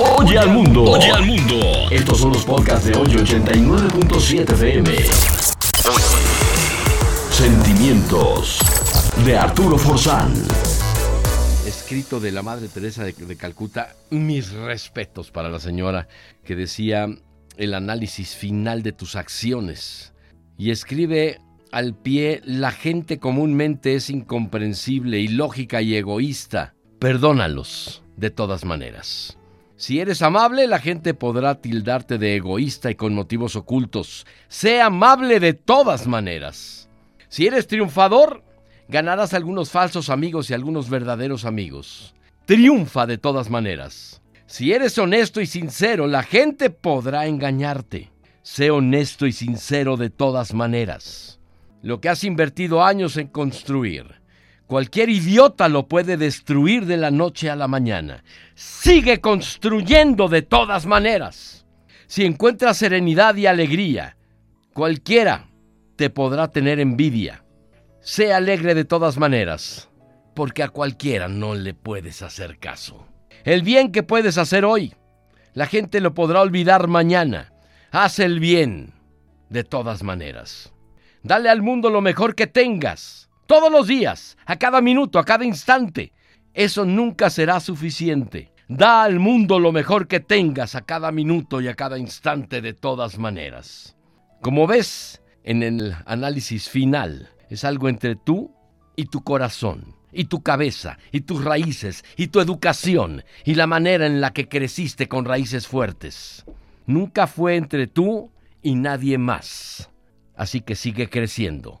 Oye al mundo. Oye al mundo. Estos son los podcasts de hoy 89.7 FM. Sentimientos de Arturo Forzán. Escrito de la Madre Teresa de, de Calcuta, mis respetos para la señora que decía el análisis final de tus acciones. Y escribe al pie, la gente comúnmente es incomprensible, ilógica y egoísta. Perdónalos de todas maneras. Si eres amable, la gente podrá tildarte de egoísta y con motivos ocultos. Sé amable de todas maneras. Si eres triunfador, ganarás algunos falsos amigos y algunos verdaderos amigos. Triunfa de todas maneras. Si eres honesto y sincero, la gente podrá engañarte. Sé honesto y sincero de todas maneras. Lo que has invertido años en construir, Cualquier idiota lo puede destruir de la noche a la mañana. Sigue construyendo de todas maneras. Si encuentras serenidad y alegría, cualquiera te podrá tener envidia. Sé alegre de todas maneras, porque a cualquiera no le puedes hacer caso. El bien que puedes hacer hoy, la gente lo podrá olvidar mañana. Haz el bien de todas maneras. Dale al mundo lo mejor que tengas todos los días, a cada minuto, a cada instante. Eso nunca será suficiente. Da al mundo lo mejor que tengas a cada minuto y a cada instante de todas maneras. Como ves en el análisis final, es algo entre tú y tu corazón, y tu cabeza, y tus raíces, y tu educación, y la manera en la que creciste con raíces fuertes. Nunca fue entre tú y nadie más. Así que sigue creciendo